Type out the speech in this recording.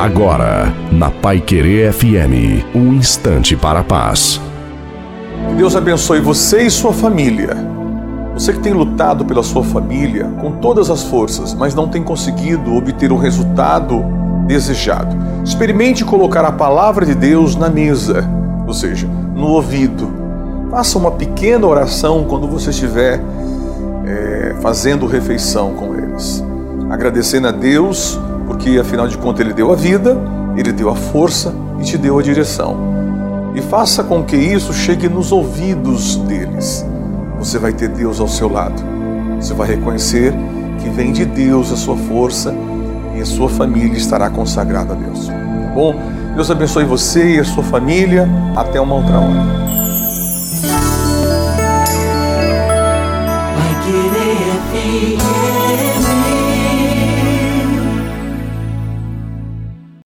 Agora, na Pai Querer FM, um instante para a paz. Deus abençoe você e sua família. Você que tem lutado pela sua família com todas as forças, mas não tem conseguido obter o resultado desejado. Experimente colocar a palavra de Deus na mesa, ou seja, no ouvido. Faça uma pequena oração quando você estiver é, fazendo refeição com eles. Agradecendo a Deus, porque afinal de contas ele deu a vida, ele deu a força e te deu a direção. E faça com que isso chegue nos ouvidos deles. Você vai ter Deus ao seu lado. Você vai reconhecer que vem de Deus a sua força e a sua família estará consagrada a Deus. Tá bom? Deus abençoe você e a sua família. Até uma outra hora. Vai querer,